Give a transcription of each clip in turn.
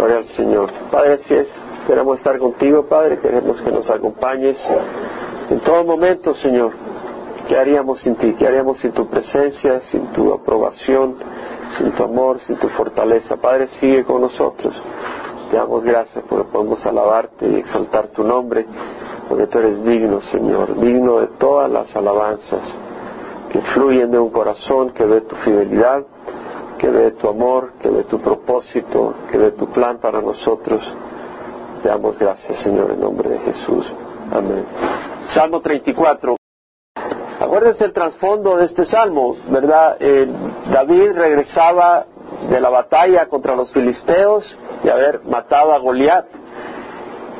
Gloria al Señor. Padre, así es. Queremos estar contigo, Padre. Queremos que nos acompañes en todo momento, Señor. ¿Qué haríamos sin ti? ¿Qué haríamos sin tu presencia, sin tu aprobación, sin tu amor, sin tu fortaleza? Padre, sigue con nosotros. Te damos gracias porque podemos alabarte y exaltar tu nombre, porque tú eres digno, Señor, digno de todas las alabanzas que fluyen de un corazón que ve tu fidelidad, que ve tu amor, que ve tu propósito, que ve tu plan para nosotros. Te damos gracias, Señor, en nombre de Jesús. Amén. Salmo 34. Acuérdense el trasfondo de este salmo, ¿verdad? Eh, David regresaba de la batalla contra los filisteos y haber matado a Goliat.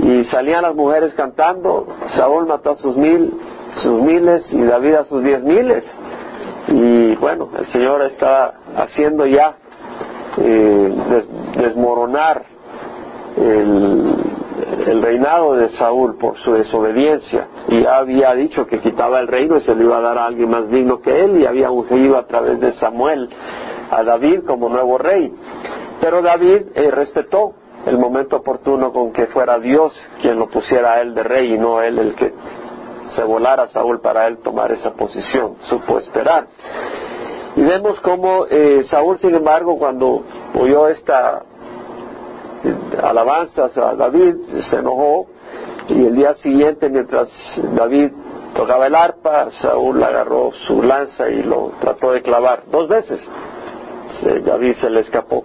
Y salían las mujeres cantando, Saúl mató a sus mil, sus miles y David a sus diez miles. Y bueno, el Señor está haciendo ya eh, desmoronar el, el reinado de Saúl por su desobediencia y había dicho que quitaba el reino y se lo iba a dar a alguien más digno que él y había ungido a través de Samuel a David como nuevo rey. Pero David eh, respetó el momento oportuno con que fuera Dios quien lo pusiera a él de rey y no él el que se volara Saúl para él tomar esa posición. Supo esperar. Y vemos cómo eh, Saúl, sin embargo, cuando oyó esta alabanzas a David, se enojó y el día siguiente mientras David tocaba el arpa, Saúl agarró su lanza y lo trató de clavar dos veces. David se le escapó.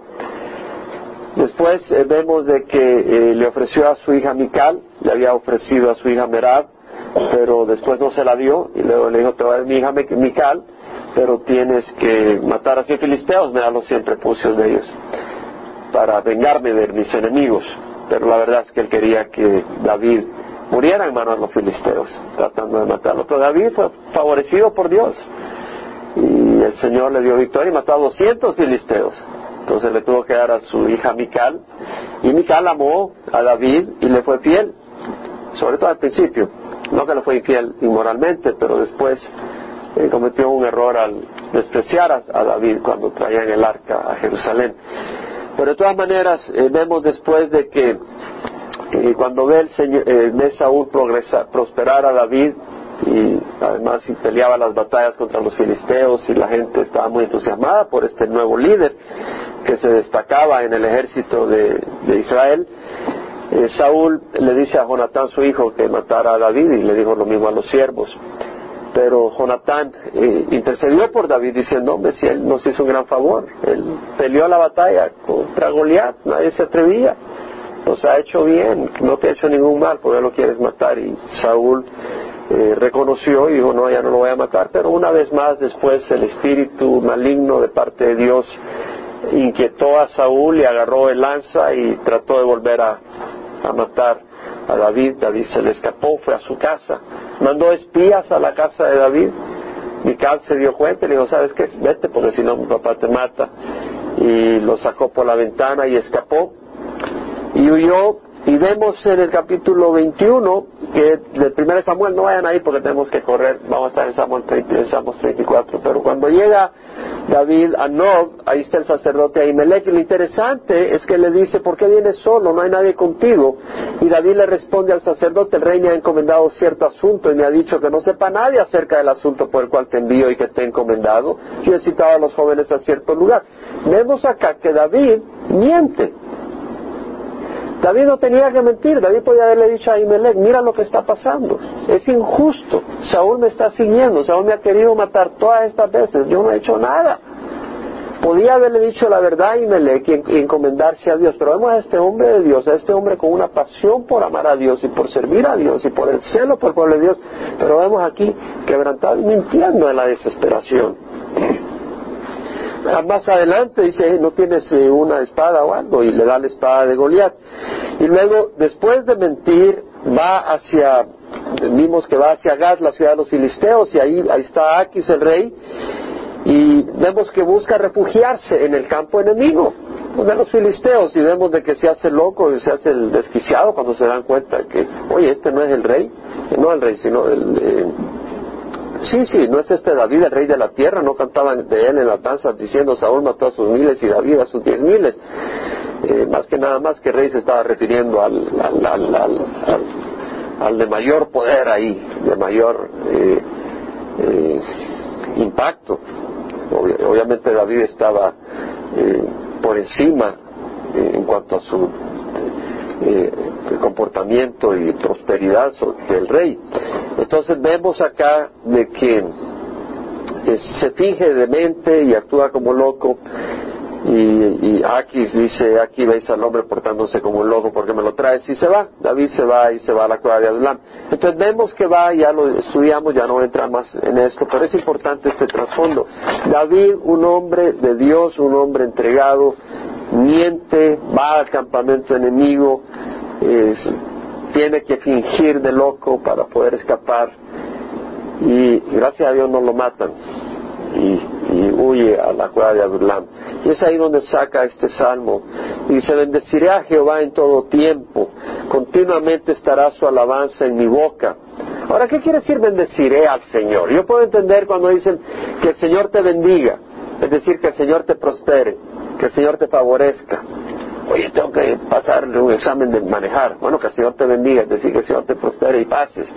Después eh, vemos de que eh, le ofreció a su hija Mical, le había ofrecido a su hija Merab, pero después no se la dio y luego le dijo, te voy a dar mi hija Mical, pero tienes que matar a cien filisteos, me da los cien prepucios de ellos para vengarme de mis enemigos. Pero la verdad es que él quería que David muriera en manos de los filisteos, tratando de matarlo. Pero David fue favorecido por Dios. Y el Señor le dio victoria y mató a 200 filisteos. Entonces le tuvo que dar a su hija Mical. Y Mical amó a David y le fue fiel. Sobre todo al principio. No que le fue infiel inmoralmente, pero después eh, cometió un error al despreciar a, David cuando traían el arca a Jerusalén. Pero de todas maneras, eh, vemos después de que eh, cuando ve el Señor, eh, Saúl prosperar a David, y además peleaba las batallas contra los filisteos y la gente estaba muy entusiasmada por este nuevo líder que se destacaba en el ejército de, Israel. Saúl le dice a Jonatán su hijo que matara a David y le dijo lo mismo a los siervos. Pero Jonatán eh, intercedió por David diciendo, hombre, si él nos hizo un gran favor, él peleó la batalla contra Goliat, nadie se atrevía, nos ha hecho bien, no te ha hecho ningún mal, porque lo quieres matar. Y Saúl eh, reconoció y dijo, no, ya no lo voy a matar, pero una vez más después el espíritu maligno de parte de Dios inquietó a Saúl y agarró el lanza y trató de volver a matar a David. David se le escapó, fue a su casa mandó espías a la casa de David. Mical se dio cuenta y le dijo, ¿sabes qué? Vete porque si no mi papá te mata. Y lo sacó por la ventana y escapó. Y huyó y vemos en el capítulo 21 que del primer Samuel, no vayan ahí porque tenemos que correr, vamos a estar en Samuel 30, en Samuel 34, pero cuando llega David a Nob, ahí está el sacerdote Ahimelech, y lo interesante es que le dice, ¿por qué vienes solo? No hay nadie contigo. Y David le responde al sacerdote, el rey me ha encomendado cierto asunto y me ha dicho que no sepa nadie acerca del asunto por el cual te envío y que te he encomendado. Yo he citado a los jóvenes a cierto lugar. Vemos acá que David miente. David no tenía que mentir, David podía haberle dicho a Ahimelech, mira lo que está pasando, es injusto, Saúl me está siguiendo, Saúl me ha querido matar todas estas veces, yo no he hecho nada. Podía haberle dicho la verdad a Ahimelech y encomendarse a Dios, pero vemos a este hombre de Dios, a este hombre con una pasión por amar a Dios y por servir a Dios y por el celo por el pueblo de Dios, pero vemos aquí quebrantado y mintiendo en la desesperación. Más adelante dice, ¿no tienes eh, una espada o algo? Y le da la espada de Goliat. Y luego, después de mentir, va hacia, vimos que va hacia Gad, la ciudad de los filisteos, y ahí, ahí está Aquis el rey, y vemos que busca refugiarse en el campo enemigo de los filisteos y vemos de que se hace loco y se hace el desquiciado cuando se dan cuenta que, oye, este no es el rey, no el rey, sino el, eh, Sí, sí, no es este David el rey de la tierra, no cantaban de él en la danza diciendo Saúl mató a sus miles y David a sus diez miles. Eh, más que nada más que rey se estaba refiriendo al, al, de mayor poder ahí, de mayor eh, eh, impacto. obviamente David estaba por encima en cuanto a su comportamiento y prosperidad del rey. Entonces vemos acá de que se finge demente y actúa como loco y, aquí dice, aquí veis al hombre portándose como un loco porque me lo traes y se va. David se va y se va a la cueva de Adulam. Entonces vemos que va, ya lo estudiamos, ya no entra más en esto, pero es importante este trasfondo. David, un hombre de Dios, un hombre entregado, miente, va al campamento enemigo, tiene que fingir de loco para poder escapar y gracias a Dios no lo matan y, huye a la cueva de Adulam. Y es ahí donde saca este salmo. Y dice, bendeciré a Jehová en todo tiempo, continuamente estará su alabanza en mi boca. Ahora, ¿qué quiere decir bendeciré al Señor? Yo puedo entender cuando dicen que el Señor te bendiga, es decir, que el Señor te prospere, que el Señor te favorezca. Oye, tengo que pasarle un examen de manejar. Bueno, que el Señor te bendiga, es decir, que el Señor te prospere y pases.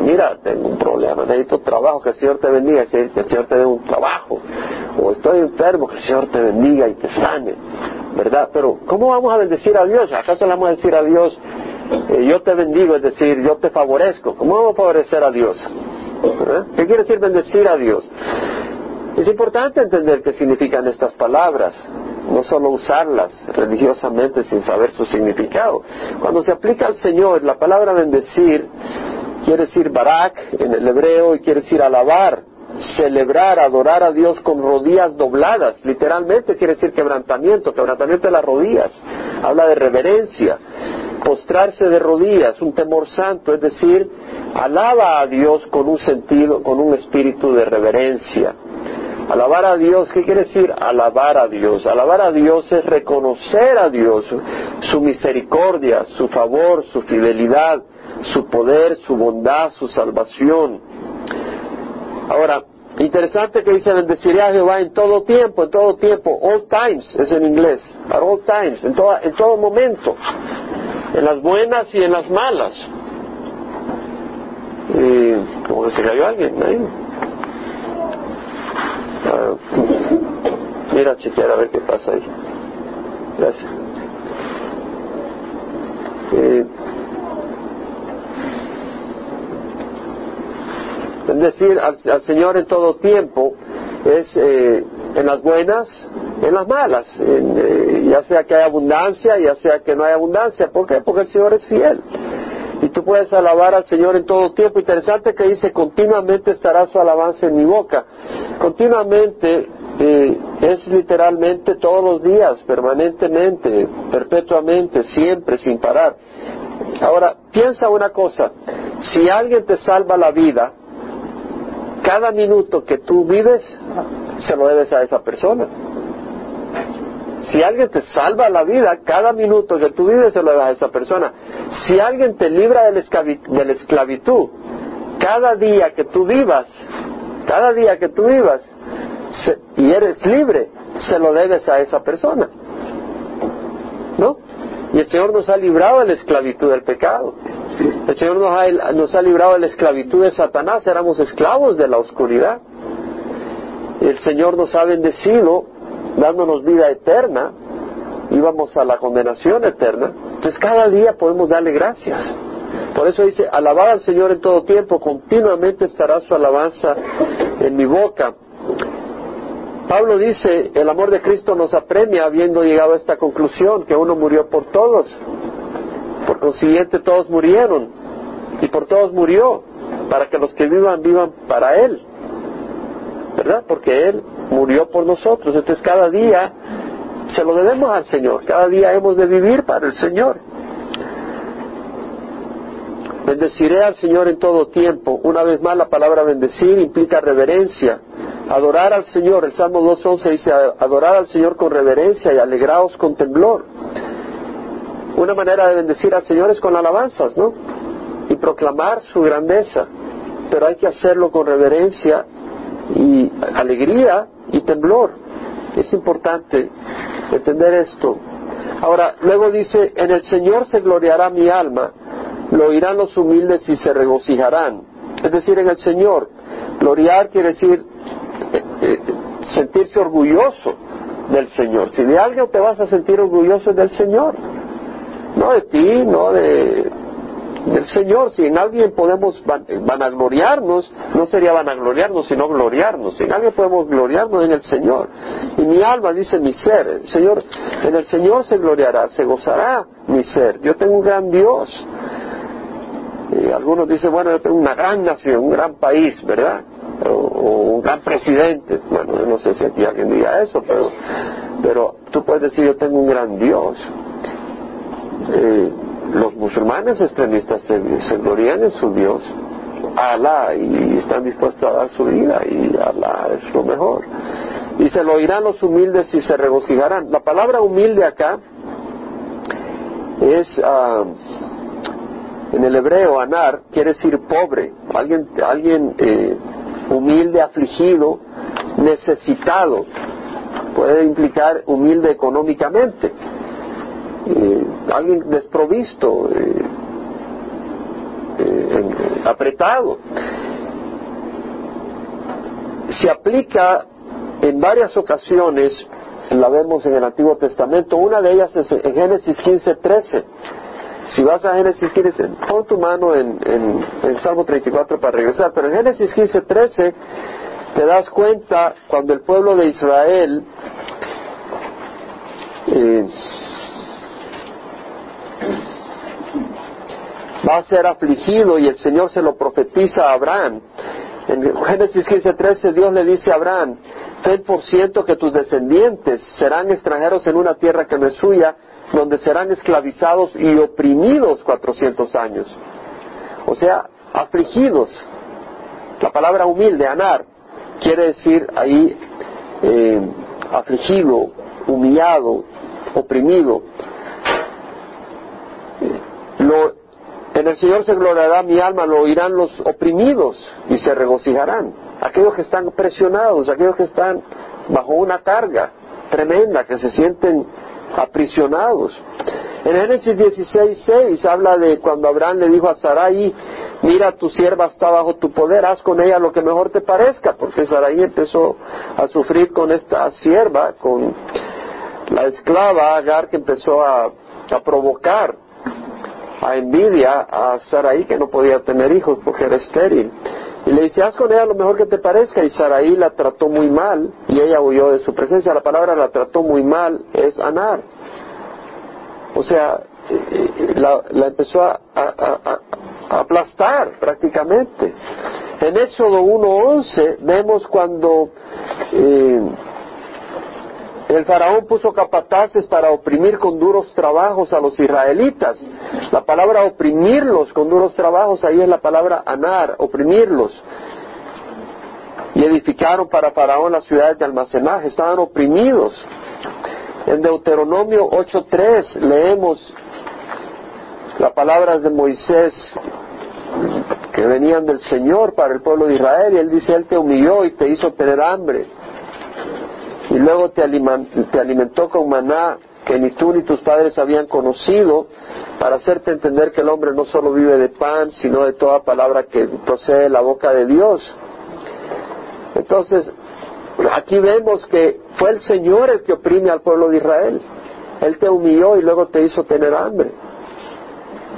Mira, tengo un problema, necesito trabajo, que el Señor te bendiga, que el Señor te dé un trabajo. O estoy enfermo, que el Señor te bendiga y te sane. ¿Verdad? Pero, ¿cómo vamos a bendecir a Dios? ¿Acaso le vamos a decir a Dios, eh, yo te bendigo, es decir, yo te favorezco? ¿Cómo vamos a favorecer a Dios? ¿Eh? ¿Qué quiere decir bendecir a Dios? Es importante entender qué significan estas palabras no solo usarlas religiosamente sin saber su significado. Cuando se aplica al Señor, la palabra bendecir quiere decir barak en el hebreo y quiere decir alabar, celebrar, adorar a Dios con rodillas dobladas. Literalmente quiere decir quebrantamiento, quebrantamiento de las rodillas. Habla de reverencia, postrarse de rodillas, un temor santo, es decir, alaba a Dios con un sentido, con un espíritu de reverencia. Alabar a Dios, ¿qué quiere decir? Alabar a Dios. Alabar a Dios es reconocer a Dios, su misericordia, su favor, su fidelidad, su poder, su bondad, su salvación. Ahora, interesante que dice, bendeciré a Jehová en todo tiempo, en todo tiempo, all times es en inglés, at all times, en, en todo momento, en las buenas y en las malas. Y, como que se cayó alguien ahí. Ah, mira, chequear a ver qué pasa ahí. Gracias. Eh, es decir, al, Señor en todo tiempo es eh, en las buenas, en las malas, eh, ya sea que hay abundancia, ya sea que no hay abundancia. ¿Por qué? Porque el Señor es fiel tú puedes alabar al Señor en todo tiempo. Interesante que dice, continuamente estará su alabanza en mi boca. Continuamente eh, es literalmente todos los días, permanentemente, perpetuamente, siempre, sin parar. Ahora, piensa una cosa, si alguien te salva la vida, cada minuto que tú vives, se lo debes a esa persona. Si alguien te salva la vida, cada minuto que tú vives se lo das a esa persona. Si alguien te libra de la, esclavitud, cada día que tú vivas, cada día que tú vivas y eres libre, se lo debes a esa persona. ¿No? Y el Señor nos ha librado de la esclavitud del pecado. El Señor nos ha, nos ha librado de la esclavitud de Satanás, éramos esclavos de la oscuridad. El Señor nos ha bendecido dándonos vida eterna, íbamos a la condenación eterna. Entonces cada día podemos darle gracias. Por eso dice, alabad al Señor en todo tiempo, continuamente estará su alabanza en mi boca. Pablo dice, el amor de Cristo nos apremia habiendo llegado a esta conclusión, que uno murió por todos. Por consiguiente todos murieron y por todos murió, para que los que vivan vivan para Él. ¿Verdad? Porque Él murió por nosotros. Entonces cada día se lo debemos al Señor. Cada día hemos de vivir para el Señor. Bendeciré al Señor en todo tiempo. Una vez más la palabra bendecir implica reverencia. Adorar al Señor. El Salmo 2.11 dice adorar al Señor con reverencia y alegraos con temblor. Una manera de bendecir al Señor es con alabanzas, ¿no? Y proclamar su grandeza. Pero hay que hacerlo con reverencia y alegría y temblor. Es importante entender esto. Ahora, luego dice, en el Señor se gloriará mi alma, lo oirán los humildes y se regocijarán. Es decir, en el Señor. Gloriar quiere decir eh, eh, sentirse orgulloso del Señor. Si de algo te vas a sentir orgulloso es del Señor. No de ti, no de, del Señor. Si en alguien podemos vanagloriarnos, no sería vanagloriarnos, sino gloriarnos. Si en alguien podemos gloriarnos en el Señor. Y mi alma dice mi ser, Señor, en el Señor se gloriará, se gozará mi ser. Yo tengo un gran Dios. Y algunos dicen, bueno, yo tengo una gran nación, un gran país, ¿verdad? O, un gran presidente. Bueno, yo no sé si aquí alguien diga eso, pero, pero tú puedes decir, yo tengo un gran Dios. Eh, los musulmanes extremistas se, se glorían en su Dios, Alá, y están dispuestos a dar su vida, y Alá es lo mejor. Y se lo oirán los humildes y se regocijarán. La palabra humilde acá es, uh, en el hebreo, anar, quiere decir pobre, alguien, alguien eh, humilde, afligido, necesitado. Puede implicar humilde económicamente eh, alguien desprovisto, eh, eh, apretado. Se aplica en varias ocasiones, la vemos en el Antiguo Testamento, una de ellas es en Génesis 15:13. Si vas a Génesis 15, pon tu mano en, en, Salmo 34 para regresar, pero en Génesis 15:13 te das cuenta cuando el pueblo de Israel eh, va a ser afligido y el Señor se lo profetiza a Abraham. En Génesis 15:13 Dios le dice a Abraham, ten por cierto que tus descendientes serán extranjeros en una tierra que no es suya, donde serán esclavizados y oprimidos cuatrocientos años. O sea, afligidos. La palabra humilde, anar, quiere decir ahí eh, afligido, humillado, oprimido. Lo en el Señor se gloriará mi alma, lo oirán los oprimidos y se regocijarán. Aquellos que están presionados, aquellos que están bajo una carga tremenda, que se sienten aprisionados. En Génesis 16, habla de cuando Abraham le dijo a Sarai, mira tu sierva está bajo tu poder, haz con ella lo que mejor te parezca, porque Sarai empezó a sufrir con esta sierva, con la esclava Agar que empezó a, a provocar a envidia a Saraí que no podía tener hijos porque era estéril. Y le dice, haz con ella lo mejor que te parezca. Y Saraí la trató muy mal y ella huyó de su presencia. La palabra la trató muy mal es anar. O sea, la, empezó a, aplastar prácticamente. En Éxodo 1.11 vemos cuando eh, el faraón puso capataces para oprimir con duros trabajos a los israelitas. La palabra oprimirlos con duros trabajos, ahí es la palabra anar, oprimirlos. Y edificaron para faraón las ciudades de almacenaje, estaban oprimidos. En Deuteronomio 8.3 leemos las palabras de Moisés que venían del Señor para el pueblo de Israel y él dice, Él te humilló y te hizo tener hambre luego te, alimentó con maná que ni tú ni tus padres habían conocido, para hacerte entender que el hombre no solo vive de pan, sino de toda palabra que procede de la boca de Dios. Entonces, aquí vemos que fue el Señor el que oprime al pueblo de Israel. Él te humilló y luego te hizo tener hambre.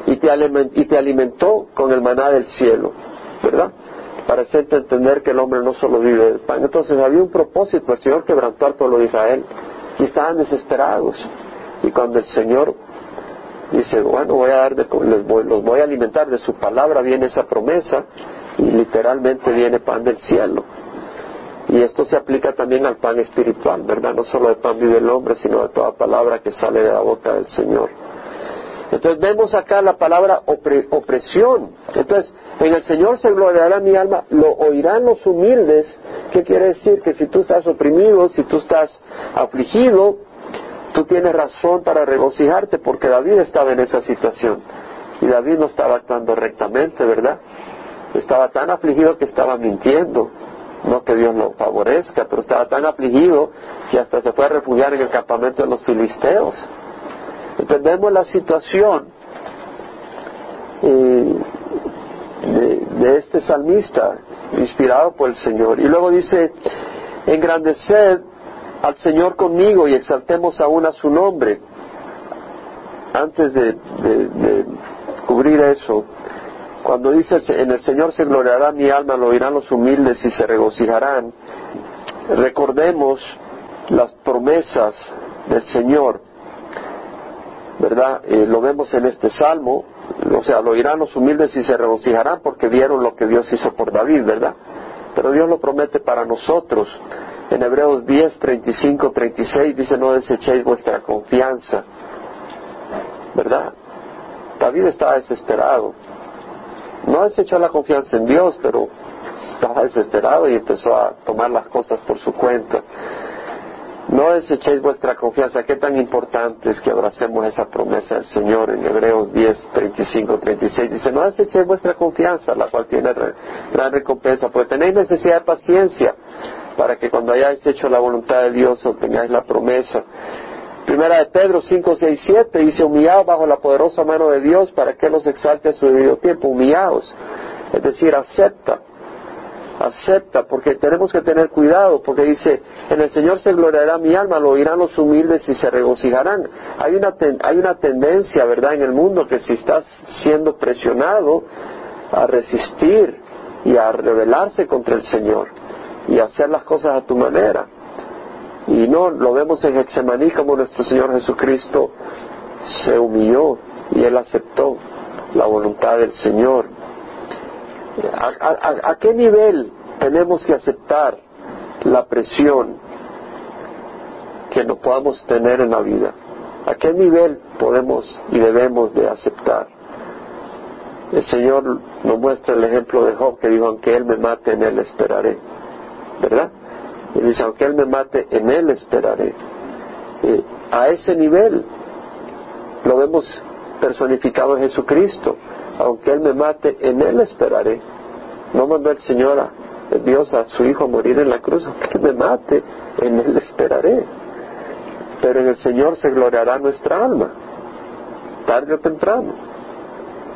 Y te, alimentó con el maná del cielo, ¿verdad? Para hacerte entender que el hombre no solo vive del pan. Entonces había un propósito, el Señor quebrantó al pueblo de Israel y estaban desesperados. Y cuando el Señor dice, bueno, voy a dar los voy a alimentar de su palabra, viene esa promesa y literalmente viene pan del cielo. Y esto se aplica también al pan espiritual, ¿verdad? No solo de pan vive el hombre, sino de toda palabra que sale de la boca del Señor. Entonces vemos acá la palabra opresión. Entonces, en el Señor se gloriará mi alma, lo oirán los humildes. ¿Qué quiere decir? Que si tú estás oprimido, si tú estás afligido, tú tienes razón para regocijarte porque David estaba en esa situación. Y David no estaba actuando rectamente, ¿verdad? Estaba tan afligido que estaba mintiendo. No que Dios lo favorezca, pero estaba tan afligido que hasta se fue a refugiar en el campamento de los filisteos Entendemos la situación eh, de, este salmista, inspirado por el Señor. Y luego dice, engrandeced al Señor conmigo y exaltemos aún a su nombre. Antes de cubrir eso, cuando dice en el Señor se gloriará mi alma, lo oirán los humildes y se regocijarán, recordemos las promesas del Señor, ¿verdad? Eh, lo vemos en este salmo, o sea, lo oirán los humildes y se regocijarán porque vieron lo que Dios hizo por David, ¿verdad? Pero Dios lo promete para nosotros. En Hebreos 10, 35, 36 dice, no desechéis vuestra confianza, ¿verdad? David estaba desesperado no desechó la confianza en Dios, pero estaba desesperado y empezó a tomar las cosas por su cuenta. No desechéis vuestra confianza. Qué tan importante es que abracemos esa promesa del Señor en Hebreos 10, 35, 36. Dice, no desechéis vuestra confianza, la cual tiene gran recompensa, porque tenéis necesidad de paciencia para que cuando hayáis hecho la voluntad de Dios obtengáis la promesa. Primera de Pedro 5, 6, 7 dice, humillados bajo la poderosa mano de Dios para que los exalte a su debido tiempo, humillados. Es decir, acepta, acepta, porque tenemos que tener cuidado, porque dice, en el Señor se gloriará mi alma, lo oirán los humildes y se regocijarán. Hay una, hay una tendencia, ¿verdad?, en el mundo que si estás siendo presionado a resistir y a rebelarse contra el Señor y hacer las cosas a tu manera. Y no, lo vemos en Getsemaní como nuestro Señor Jesucristo se humilló y Él aceptó la voluntad del Señor. ¿A, qué nivel tenemos que aceptar la presión que no podamos tener en la vida? ¿A qué nivel podemos y debemos de aceptar? El Señor nos muestra el ejemplo de Job que dijo, aunque Él me mate, en Él esperaré. ¿Verdad? Y dice, aunque Él me mate, en Él esperaré. a ese nivel lo vemos personificado en Jesucristo. Aunque Él me mate, en Él esperaré. No mandó el Señor a Dios a su Hijo a morir en la cruz. Aunque Él me mate, en Él esperaré. Pero en el Señor se gloriará nuestra alma, tarde o temprano.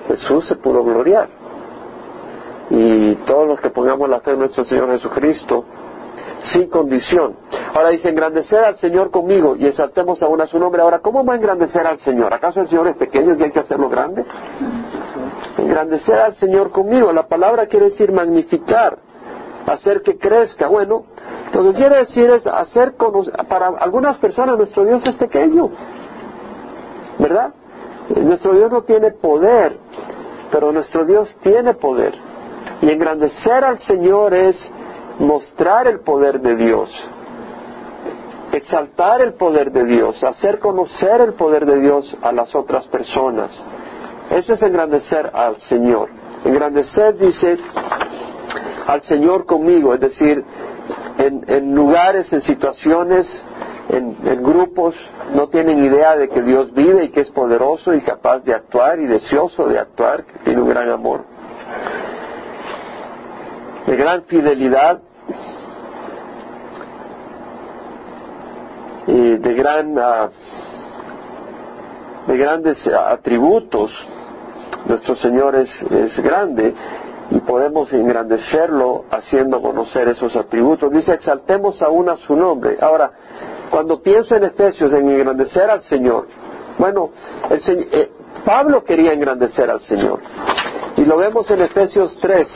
Jesús se pudo gloriar. Y todos los que pongamos la fe en nuestro Señor Jesucristo, sin condición. Ahora dice, engrandecer al Señor conmigo y exaltemos aún a su nombre. Ahora, ¿cómo va a engrandecer al Señor? ¿Acaso el Señor es pequeño y hay que hacerlo grande? Engrandecer al Señor conmigo. La palabra quiere decir magnificar, hacer que crezca. Bueno, lo que quiere decir es hacer para algunas personas nuestro Dios es pequeño. ¿Verdad? Nuestro Dios no tiene poder, pero nuestro Dios tiene poder. Y engrandecer al Señor es mostrar el poder de Dios, exaltar el poder de Dios, hacer conocer el poder de Dios a las otras personas. Eso es engrandecer al Señor. Engrandecer dice al Señor conmigo, es decir, en, lugares, en situaciones, en, en, grupos, no tienen idea de que Dios vive y que es poderoso y capaz de actuar y deseoso de actuar, que tiene un gran amor. De gran fidelidad de gran ah, de grandes atributos nuestro Señor es, es grande y podemos engrandecerlo haciendo conocer esos atributos. Dice, exaltemos aún a su nombre. Ahora, cuando pienso en Efesios, en engrandecer al Señor, bueno, el, eh, Pablo quería engrandecer al Señor. Y lo vemos en Efesios 3.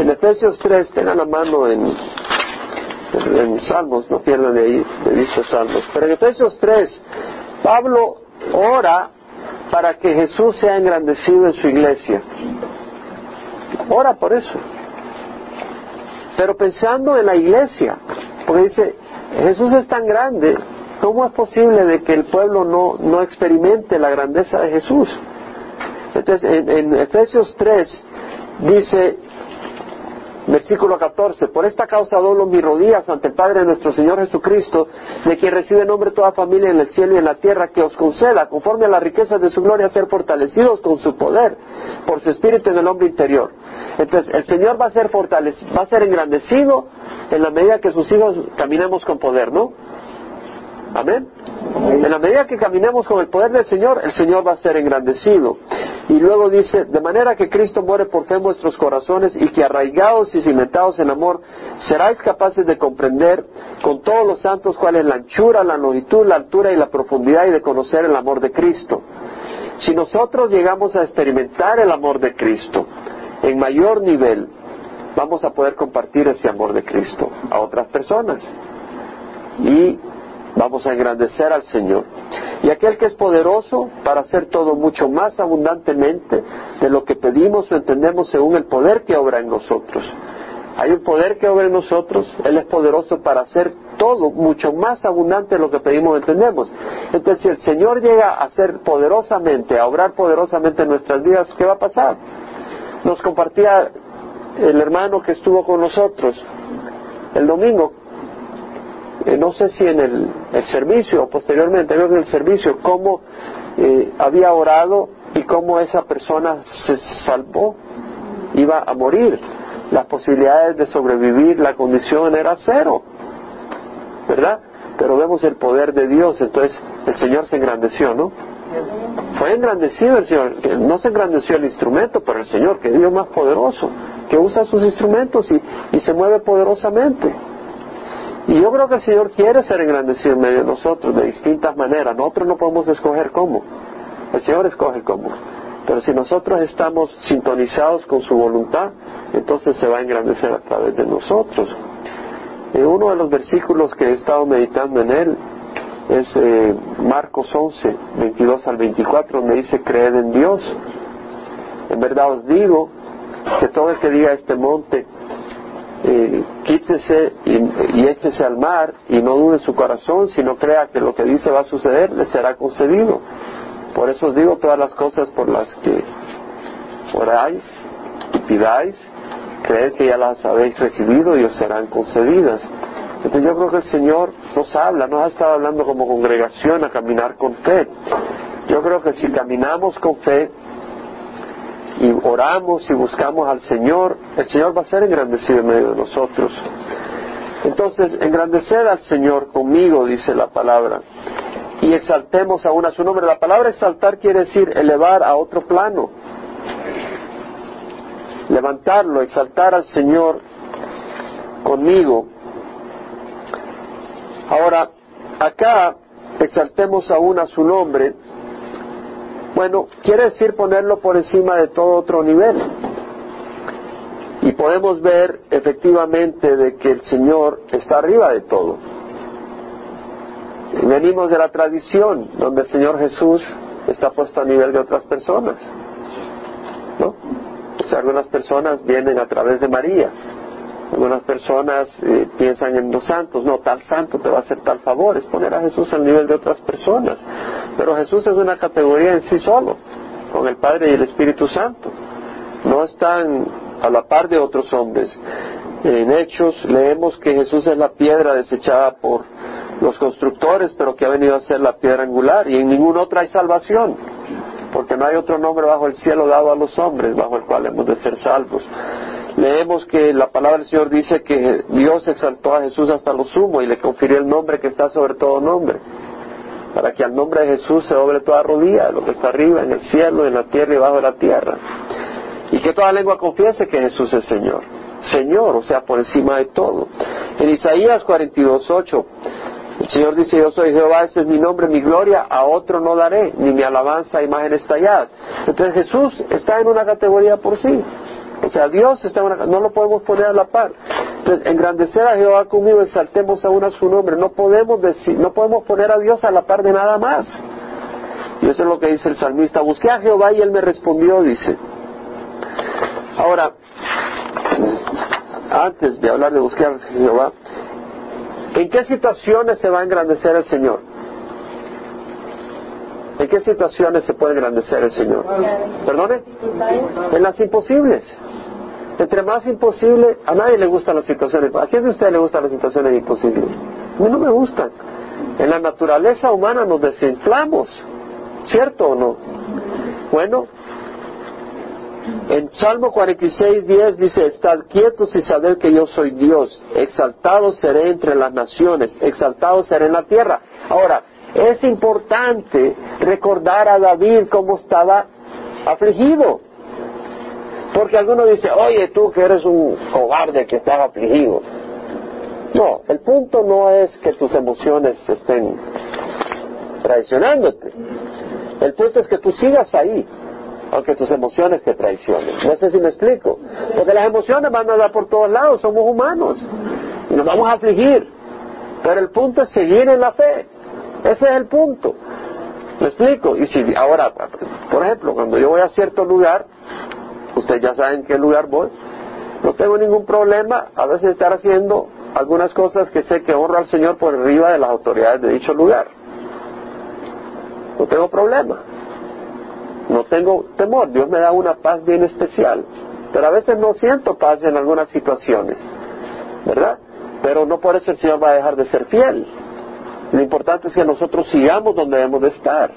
En Efesios 3, tengan la mano en en Salmos, no pierdan de, ahí, de vista Salmos. Pero en Efesios 3, Pablo ora para que Jesús sea engrandecido en su iglesia. Ora por eso. Pero pensando en la iglesia, porque dice, Jesús es tan grande, ¿cómo es posible de que el pueblo no, no experimente la grandeza de Jesús? Entonces, en, en Efesios 3 dice, Versículo 14. Por esta causa doblo mis rodillas ante el Padre de nuestro Señor Jesucristo, de quien recibe nombre toda familia en el cielo y en la tierra, que os conceda, conforme a las riquezas de su gloria, ser fortalecidos con su poder, por su espíritu en el hombre interior. Entonces, el Señor va a ser fortalecido, va a ser engrandecido en la medida que sus hijos caminemos con poder, ¿no? Amén. En la medida que caminemos con el poder del Señor, el Señor va a ser engrandecido. Y luego dice, de manera que Cristo muere por fe en vuestros corazones y que arraigados y cimentados en amor, seráis capaces de comprender con todos los santos cuál es la anchura, la longitud, la altura y la profundidad y de conocer el amor de Cristo. Si nosotros llegamos a experimentar el amor de Cristo en mayor nivel, vamos a poder compartir ese amor de Cristo a otras personas. Y vamos a engrandecer al Señor. Y aquel que es poderoso para hacer todo mucho más abundantemente de lo que pedimos o entendemos según el poder que obra en nosotros. Hay un poder que obra en nosotros, Él es poderoso para hacer todo mucho más abundante de lo que pedimos o entendemos. Entonces, si el Señor llega a hacer poderosamente, a obrar poderosamente en nuestras vidas, ¿qué va a pasar? Nos compartía el hermano que estuvo con nosotros el domingo, eh, no sé si en el, servicio o posteriormente, creo en el servicio, cómo eh, había orado y cómo esa persona se salvó, iba a morir. Las posibilidades de sobrevivir, la condición era cero, ¿verdad? Pero vemos el poder de Dios, entonces el Señor se engrandeció, ¿no? Fue engrandecido el Señor, no se engrandeció el instrumento, pero el Señor, que es Dios más poderoso, que usa sus instrumentos y, y se mueve poderosamente. Y yo creo que el Señor quiere ser engrandecido en medio de nosotros de distintas maneras. Nosotros no podemos escoger cómo. El Señor escoge cómo. Pero si nosotros estamos sintonizados con su voluntad, entonces se va a engrandecer a través de nosotros. Uno de los versículos que he estado meditando en él es eh, Marcos 11, 22 al 24, donde dice, creed en Dios. En verdad os digo que todo el que diga este monte, eh, quítese y, échese al mar y no dude su corazón, sino crea que lo que dice va a suceder, le será concedido. Por eso os digo todas las cosas por las que oráis y pidáis, creed que ya las habéis recibido y os serán concedidas. Entonces yo creo que el Señor nos habla, nos ha estado hablando como congregación a caminar con fe. Yo creo que si caminamos con fe, y oramos y buscamos al Señor, el Señor va a ser engrandecido en medio de nosotros. Entonces, engrandecer al Señor conmigo, dice la palabra, y exaltemos aún a su nombre. La palabra exaltar quiere decir elevar a otro plano, levantarlo, exaltar al Señor conmigo. Ahora, acá exaltemos aún a su nombre, bueno, quiere decir ponerlo por encima de todo otro nivel. Y podemos ver efectivamente de que el Señor está arriba de todo. venimos de la tradición donde el Señor Jesús está puesto a nivel de otras personas. ¿No? O sea, algunas personas vienen a través de María, algunas personas eh, piensan en los santos, no, tal santo te va a hacer tal favor, es poner a Jesús al nivel de otras personas. Pero Jesús es una categoría en sí solo, con el Padre y el Espíritu Santo. No están a la par de otros hombres. En Hechos leemos que Jesús es la piedra desechada por los constructores, pero que ha venido a ser la piedra angular, y en ninguna otra hay salvación, porque no hay otro nombre bajo el cielo dado a los hombres, bajo el cual hemos de ser salvos leemos que la palabra del Señor dice que Dios exaltó a Jesús hasta lo sumo y le confirió el nombre que está sobre todo nombre, para que al nombre de Jesús se doble toda rodilla, lo que está arriba, en el cielo, en la tierra y bajo la tierra, y que toda lengua confiese que Jesús es Señor, Señor, o sea, por encima de todo. En Isaías 42.8, el Señor dice, yo soy Jehová, ese es mi nombre, mi gloria, a otro no daré, ni mi alabanza a imágenes talladas. Entonces Jesús está en una categoría por sí. O sea, Dios está no lo podemos poner a la par. Entonces, engrandecer a Jehová conmigo, exaltemos aún a su nombre. No podemos decir, no podemos poner a Dios a la par de nada más. Y eso es lo que dice el salmista. Busqué a Jehová y él me respondió, dice. Ahora, antes de hablar de buscar a Jehová, ¿en qué situaciones se va a engrandecer el Señor? ¿En qué situaciones se puede engrandecer el Señor? ¿Perdone? En las imposibles. Entre más imposible, a nadie le gustan las situaciones. ¿A quién de ustedes le gustan las situaciones imposibles? A mí no me gustan. En la naturaleza humana nos desinflamos, ¿cierto o no? Bueno, en Salmo 46, 10 dice, estad quietos y sabed que yo soy Dios, exaltado seré entre las naciones, exaltado seré en la tierra. Ahora, es importante recordar a David cómo estaba afligido. Porque alguno dice, oye tú que eres un cobarde que estás afligido. No, el punto no es que tus emociones estén traicionándote. El punto es que tú sigas ahí, aunque tus emociones te traicionen. No sé si me explico. Porque las emociones van a dar por todos lados, somos humanos. Y nos vamos a afligir. Pero el punto es seguir en la fe. Ese es el punto. ¿Me explico? Y si ahora, por ejemplo, cuando yo voy a cierto lugar, ustedes ya saben qué lugar voy, no tengo ningún problema a veces estar haciendo algunas cosas que sé que honro al Señor por arriba de las autoridades de dicho lugar. No tengo problema. No tengo temor. Dios me da una paz bien especial. Pero a veces no siento paz en algunas situaciones. ¿Verdad? Pero no por eso el Señor va a dejar de ser fiel. Lo importante es que nosotros sigamos donde debemos de estar,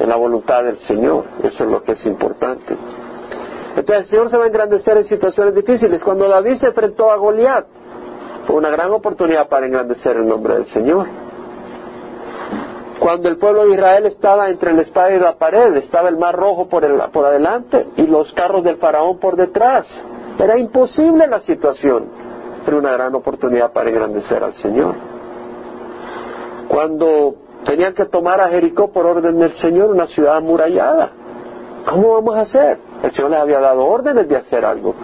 en la voluntad del Señor. Eso es lo que es importante. Entonces el Señor se va a engrandecer en situaciones difíciles. Cuando David se enfrentó a Goliat, fue una gran oportunidad para engrandecer el nombre del Señor. Cuando el pueblo de Israel estaba entre la espada y la pared, estaba el mar rojo por, el, por adelante y los carros del faraón por detrás. Era imposible la situación, pero una gran oportunidad para engrandecer al Señor. Cuando tenían que tomar a Jericó por orden del Señor, una ciudad amurallada, ¿cómo vamos a hacer? El Señor les había dado órdenes de hacer algo.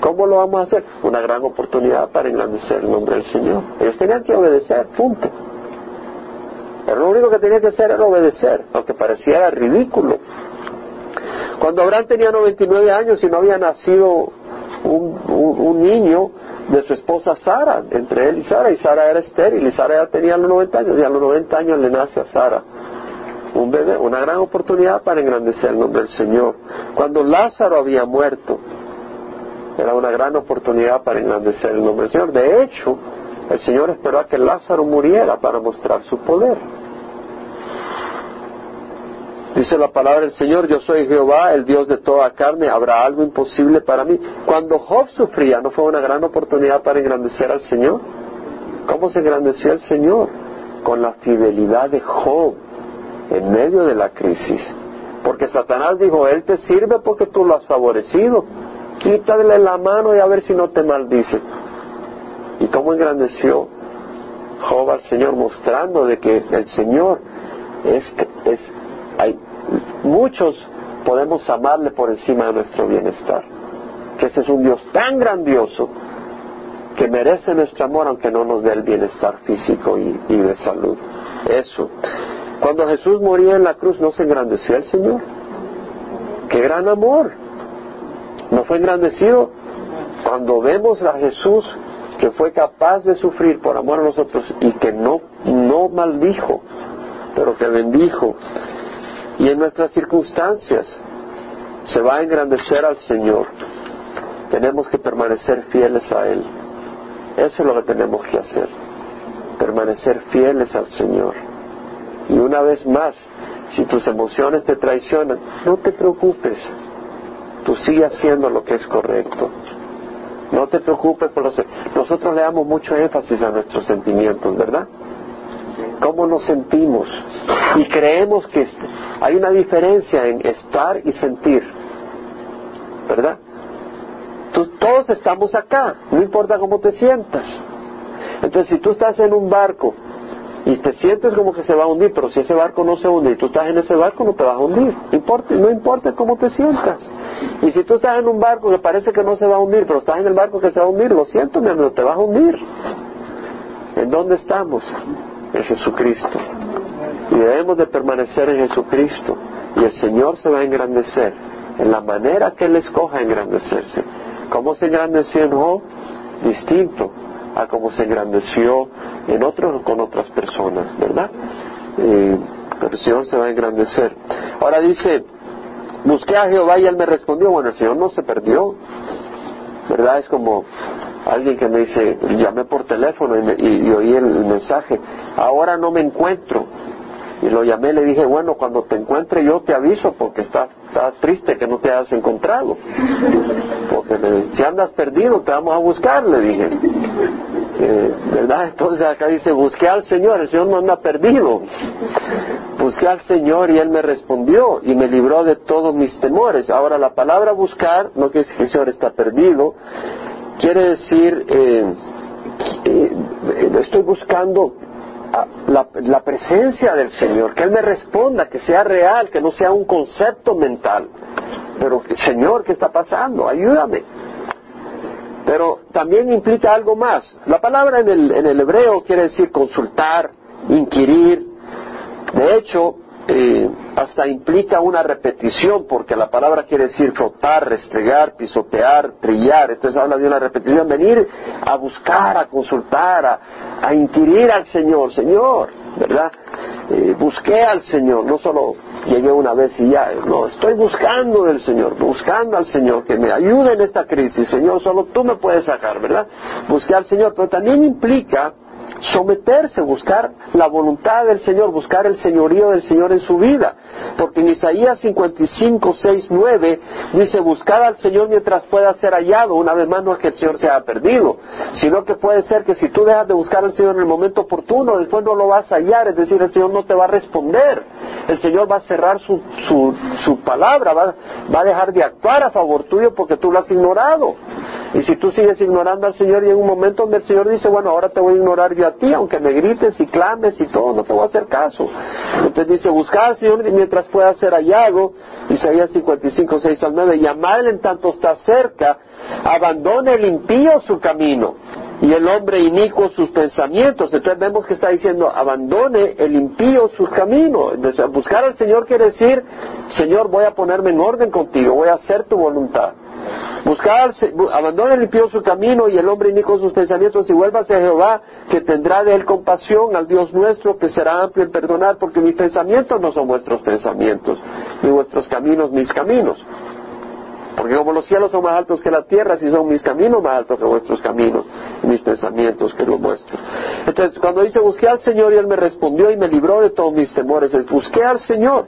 ¿Cómo lo vamos a hacer? Una gran oportunidad para engrandecer el nombre del Señor. Ellos tenían que obedecer, punto. Pero lo único que tenía que hacer era obedecer, aunque pareciera ridículo. Cuando Abraham tenía 99 años y no había nacido un, niño de su esposa Sara, entre él y Sara, y Sara era estéril, y Sara ya tenía los 90 años, y a los 90 años le nace a Sara un bebé, una gran oportunidad para engrandecer el nombre del Señor. Cuando Lázaro había muerto, era una gran oportunidad para engrandecer el nombre del Señor. De hecho, el Señor esperó a que Lázaro muriera para mostrar su poder. Dice la palabra del Señor, yo soy Jehová, el Dios de toda carne, habrá algo imposible para mí. Cuando Job sufría, ¿no fue una gran oportunidad para engrandecer al Señor? ¿Cómo se engrandeció el Señor? Con la fidelidad de Job en medio de la crisis. Porque Satanás dijo, Él te sirve porque tú lo has favorecido quítale la mano y a ver si no te maldice. ¿Y cómo engrandeció Job al Señor mostrando de que el Señor es, es hay muchos podemos amarle por encima de nuestro bienestar. Que ese es un Dios tan grandioso que merece nuestro amor aunque no nos dé el bienestar físico y, de salud. Eso. Cuando Jesús moría en la cruz, ¿no se engrandeció el Señor? ¡Qué gran amor! ¿No fue engrandecido? Cuando vemos a Jesús que fue capaz de sufrir por amor a nosotros y que no, no maldijo, pero que bendijo, y en nuestras circunstancias se va a engrandecer al Señor, tenemos que permanecer fieles a Él. Eso es lo que tenemos que hacer, permanecer fieles al Señor. Y una vez más, si tus emociones te traicionan, no te preocupes, tú sigue haciendo lo que es correcto. No te preocupes por los... Nosotros le damos mucho énfasis a nuestros sentimientos, ¿verdad? ¿Cómo nos sentimos? Y creemos que hay una diferencia en estar y sentir, ¿verdad? todos estamos acá, no importa cómo te sientas. Entonces, si tú estás en un barco y te sientes como que se va a hundir, pero si ese barco no se hunde y tú estás en ese barco, no te vas a hundir. no importa cómo te sientas. Y si tú estás en un barco que parece que no se va a hundir, pero estás en el barco que se va a hundir, lo siento, mi amigo, te vas a hundir. ¿En dónde estamos? En Jesucristo. Y debemos de permanecer en Jesucristo. Y el Señor se va a engrandecer en la manera que Él escoja engrandecerse. ¿Cómo se engrandeció en Job? Distinto a cómo se engrandeció en otros con otras personas, ¿verdad? pero el Señor se va a engrandecer. Ahora dice, busqué a Jehová y él me respondió, bueno, el Señor no se perdió, ¿verdad? Es como alguien que me dice, llamé por teléfono y, oí el, mensaje, ahora no me encuentro. Y lo llamé, le dije, bueno, cuando te encuentre yo te aviso porque está, está triste que no te hayas encontrado. Porque si andas perdido te vamos a buscar, le dije. Eh, ¿Verdad? Entonces acá dice, busqué al Señor, el Señor no anda perdido. Busqué al Señor y Él me respondió y me libró de todos mis temores. Ahora la palabra buscar no quiere decir que el Señor está perdido, quiere decir, eh, eh, estoy buscando la, presencia del Señor, que Él me responda, que sea real, que no sea un concepto mental. Pero, Señor, ¿qué está pasando? Ayúdame. Pero también implica algo más. La palabra en el, en el hebreo quiere decir consultar, inquirir. De hecho, eh, hasta implica una repetición, porque la palabra quiere decir frotar, restregar, pisotear, trillar. Entonces habla de una repetición, venir a buscar, a consultar, a, a inquirir al Señor. Señor, ¿verdad? Eh, busqué al Señor, no solo llegué una vez y ya, no, estoy buscando del Señor, buscando al Señor, que me ayude en esta crisis, Señor, solo tú me puedes sacar, ¿verdad? Busqué al Señor, pero también implica someterse, buscar la voluntad del Señor, buscar el señorío del Señor en su vida. Porque en Isaías 55, 6, 9 dice, buscar al Señor mientras pueda ser hallado. Una vez más no es que el Señor se haya perdido, sino que puede ser que si tú dejas de buscar al Señor en el momento oportuno, después no lo vas a hallar, es decir, el Señor no te va a responder. El Señor va a cerrar su, su, su palabra, va, va a dejar de actuar a favor tuyo porque tú lo has ignorado. Y si tú sigues ignorando al Señor y en un momento donde el Señor dice, bueno, ahora te voy a ignorar yo a ti, aunque me grites y clames y todo, no te voy a hacer caso. Entonces dice, buscar al Señor mientras pueda ser hallado, Isaías 55, 6 al 9, llamarle en tanto está cerca, abandone el impío su camino y el hombre inicuo sus pensamientos. Entonces vemos que está diciendo, abandone el impío sus caminos. Buscar al Señor quiere decir, Señor, voy a ponerme en orden contigo, voy a hacer tu voluntad. Buscar, abandone el impío su camino y el hombre inico sus pensamientos y vuélvase a Jehová, que tendrá de él compasión, al Dios nuestro, que será amplio en perdonar, porque mis pensamientos no son vuestros pensamientos, ni vuestros caminos mis caminos. Porque como los cielos son más altos que la tierra, si son mis caminos más altos que vuestros caminos, y mis pensamientos que los vuestros. Entonces, cuando dice busqué al Señor y Él me respondió y me libró de todos mis temores, es busqué al Señor.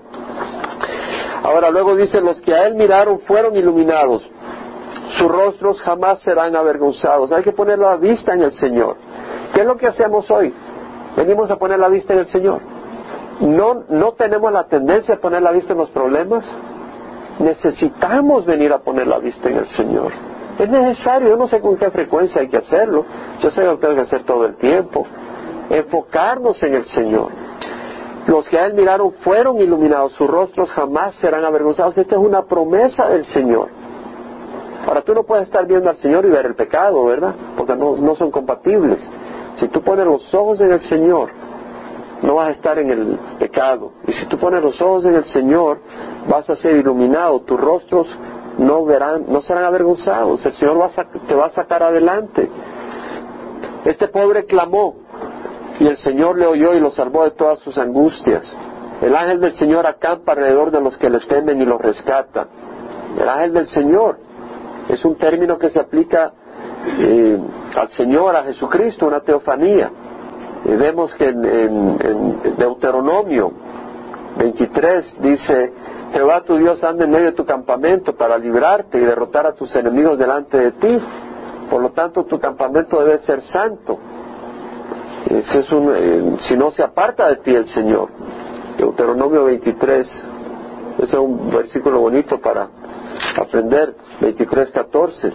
Ahora luego dice, los que a Él miraron fueron iluminados sus rostros jamás serán avergonzados. Hay que poner la vista en el Señor. ¿Qué es lo que hacemos hoy? Venimos a poner la vista en el Señor. No, no tenemos la tendencia a poner la vista en los problemas. Necesitamos venir a poner la vista en el Señor. Es necesario, yo no sé con qué frecuencia hay que hacerlo. Yo sé que lo tengo que hacer todo el tiempo. Enfocarnos en el Señor. Los que a Él miraron fueron iluminados, sus rostros jamás serán avergonzados. Esta es una promesa del Señor. Ahora tú no puedes estar viendo al Señor y ver el pecado, ¿verdad? Porque no, no son compatibles. Si tú pones los ojos en el Señor, no vas a estar en el pecado. Y si tú pones los ojos en el Señor, vas a ser iluminado. Tus rostros no verán, no serán avergonzados. El Señor te va a sacar adelante. Este pobre clamó y el Señor le oyó y lo salvó de todas sus angustias. El ángel del Señor acampa alrededor de los que le temen y los rescata. El ángel del Señor es un término que se aplica eh, al Señor, a Jesucristo, una teofanía. Y vemos que en, Deuteronomio 23 dice, Jehová tu Dios anda en medio de tu campamento para librarte y derrotar a tus enemigos delante de ti. Por lo tanto, tu campamento debe ser santo. es un, eh, si no se aparta de ti el Señor. Deuteronomio 23, ese es un versículo bonito para aprender 23.14.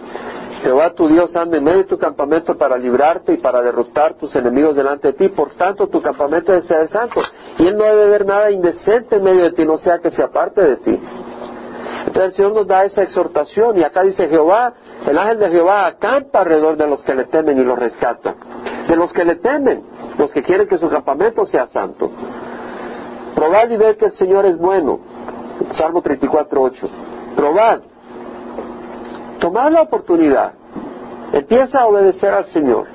Jehová tu Dios anda en medio de tu campamento para librarte y para derrotar tus enemigos delante de ti. Por tanto, tu campamento debe ser santo. Y Él no debe ver nada indecente en medio de ti, no sea que se aparte de ti. Entonces el Señor nos da esa exhortación y acá dice Jehová, el ángel de Jehová acampa alrededor de los que le temen y los rescata. De los que le temen, los que quieren que su campamento sea santo. Probad y ved que el Señor es bueno. Salmo 34.8 probad, tomad la oportunidad, empieza a obedecer al Señor,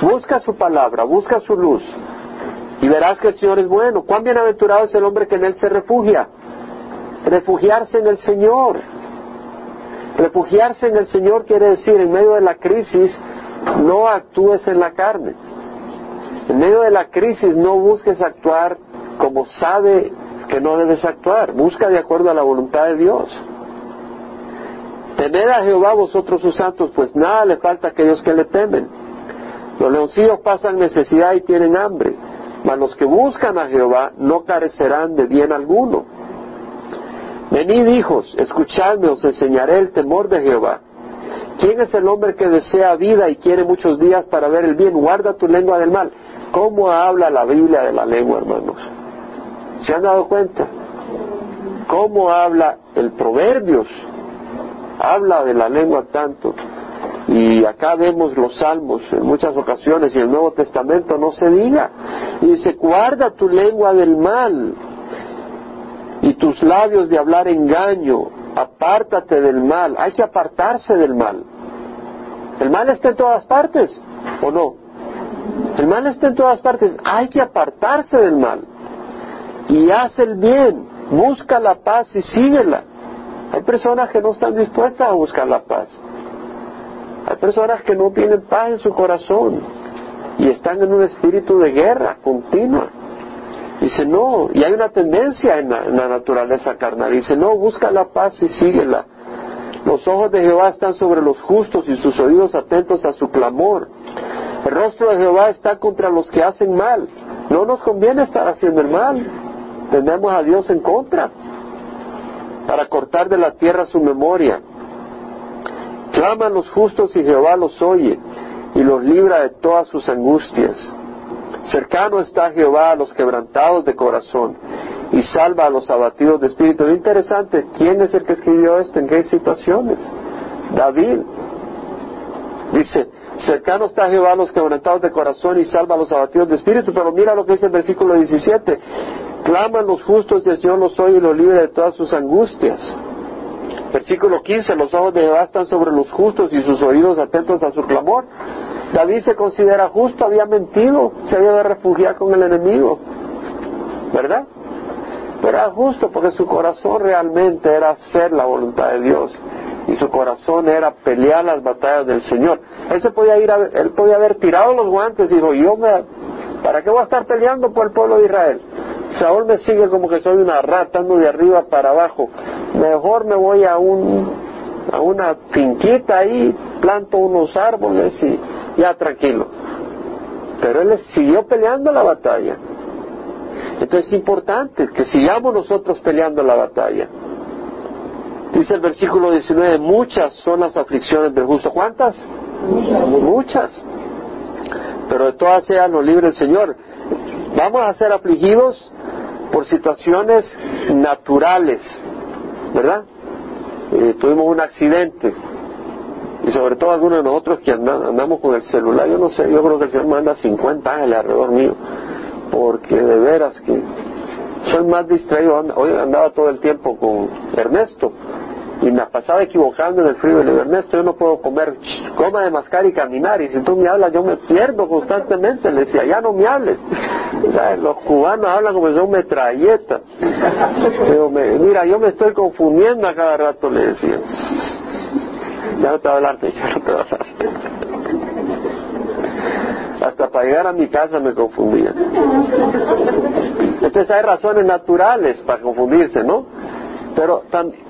busca su palabra, busca su luz y verás que el Señor es bueno. Cuán bienaventurado es el hombre que en Él se refugia. Refugiarse en el Señor. Refugiarse en el Señor quiere decir, en medio de la crisis, no actúes en la carne. En medio de la crisis no busques actuar como sabe que no debes actuar. Busca de acuerdo a la voluntad de Dios. Temed a Jehová vosotros sus santos, pues nada le falta a aquellos que le temen. Los leoncillos pasan necesidad y tienen hambre, mas los que buscan a Jehová no carecerán de bien alguno. Venid hijos, escuchadme, os enseñaré el temor de Jehová. ¿Quién es el hombre que desea vida y quiere muchos días para ver el bien? Guarda tu lengua del mal. ¿Cómo habla la Biblia de la lengua, hermanos? ¿Se han dado cuenta? ¿Cómo habla el Proverbios? Habla de la lengua tanto. Y acá vemos los salmos en muchas ocasiones y el Nuevo Testamento no se diga. Y dice, guarda tu lengua del mal y tus labios de hablar engaño, apártate del mal. Hay que apartarse del mal. El mal está en todas partes, ¿o no? El mal está en todas partes. Hay que apartarse del mal. Y haz el bien. Busca la paz y síguela. Hay personas que no están dispuestas a buscar la paz. Hay personas que no tienen paz en su corazón y están en un espíritu de guerra continua. Dice, no, y hay una tendencia en la, naturaleza carnal. Dice, no, busca la paz y síguela. Los ojos de Jehová están sobre los justos y sus oídos atentos a su clamor. El rostro de Jehová está contra los que hacen mal. No nos conviene estar haciendo el mal. Tenemos a Dios en contra para cortar de la tierra su memoria. Claman los justos y Jehová los oye y los libra de todas sus angustias. Cercano está Jehová a los quebrantados de corazón y salva a los abatidos de espíritu. Es interesante, ¿quién es el que escribió esto? ¿En qué situaciones? David. Dice, cercano está Jehová a los quebrantados de corazón y salva a los abatidos de espíritu. Pero mira lo que dice el versículo 17. Claman los justos y el Señor los oye y los libre de todas sus angustias. Versículo 15, los ojos de Jehová están sobre los justos y sus oídos atentos a su clamor. David se considera justo, había mentido, se había de refugiar con el enemigo, ¿verdad? Pero era justo porque su corazón realmente era hacer la voluntad de Dios y su corazón era pelear las batallas del Señor. Él se podía ir, a, él podía haber tirado los guantes y dijo, yo me, ¿para qué voy a estar peleando por el pueblo de Israel? Saúl me sigue como que soy una rata, ando de arriba para abajo. Mejor me voy a un a una finquita ahí, planto unos árboles y ya tranquilo. Pero él siguió peleando la batalla. Entonces es importante que sigamos nosotros peleando la batalla. Dice el versículo 19, muchas son las aflicciones del justo. ¿Cuántas? Muchas. muchas. Pero de todas ellas nos libre el Señor. Vamos a ser afligidos por situaciones naturales, ¿verdad? Eh, tuvimos un accidente y sobre todo algunos de nosotros que andamos con el celular, yo no sé, yo creo que el Señor manda 50 ángeles alrededor mío, porque de veras que soy más distraído, hoy andaba todo el tiempo con Ernesto y me pasaba equivocando en el frío y le Ernesto, yo no puedo comer, coma de mascar y caminar, y si tú me hablas yo me pierdo constantemente, le decía, ya no me hables. los cubanos hablan como si son metralleta. mira, yo me estoy confundiendo a cada rato, le decía. Ya no te voy a hablar, ya no te voy a hablar. Hasta para llegar a mi casa me confundía. Entonces hay razones naturales para confundirse, ¿no? Pero,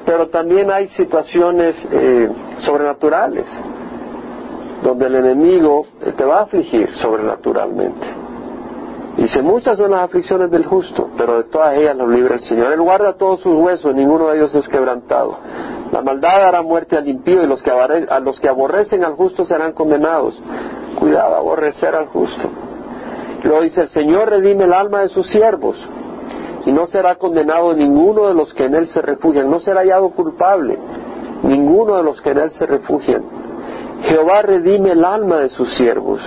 pero también hay situaciones eh, sobrenaturales, donde el enemigo te va a afligir sobrenaturalmente. Dice, muchas son las aflicciones del justo, pero de todas ellas los libra el Señor. Él guarda todos sus huesos, ninguno de ellos es quebrantado. La maldad hará muerte al impío y los que a los que aborrecen al justo serán condenados. Cuidado, aborrecer al justo. Luego dice, el Señor redime el alma de sus siervos y no será condenado ninguno de los que en él se refugian, no será hallado culpable ninguno de los que en él se refugian. Jehová redime el alma de sus siervos.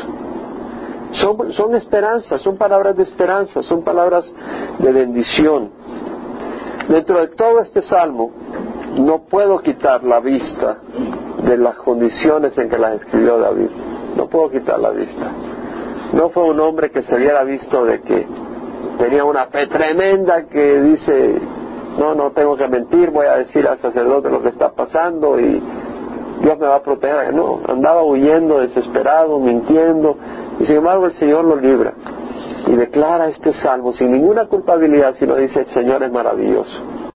Son, esperanzas, son palabras de esperanza, son palabras de bendición. Dentro de todo este salmo, no puedo quitar la vista de las condiciones en que las escribió David. No puedo quitar la vista. No fue un hombre que se hubiera visto de que tenía una fe tremenda que dice, no, no tengo que mentir, voy a decir al sacerdote lo que está pasando y Dios me va a proteger. No, andaba huyendo, desesperado, mintiendo, y sin embargo el Señor lo libra y declara este salmo sin ninguna culpabilidad, sino dice, el Señor es maravilloso.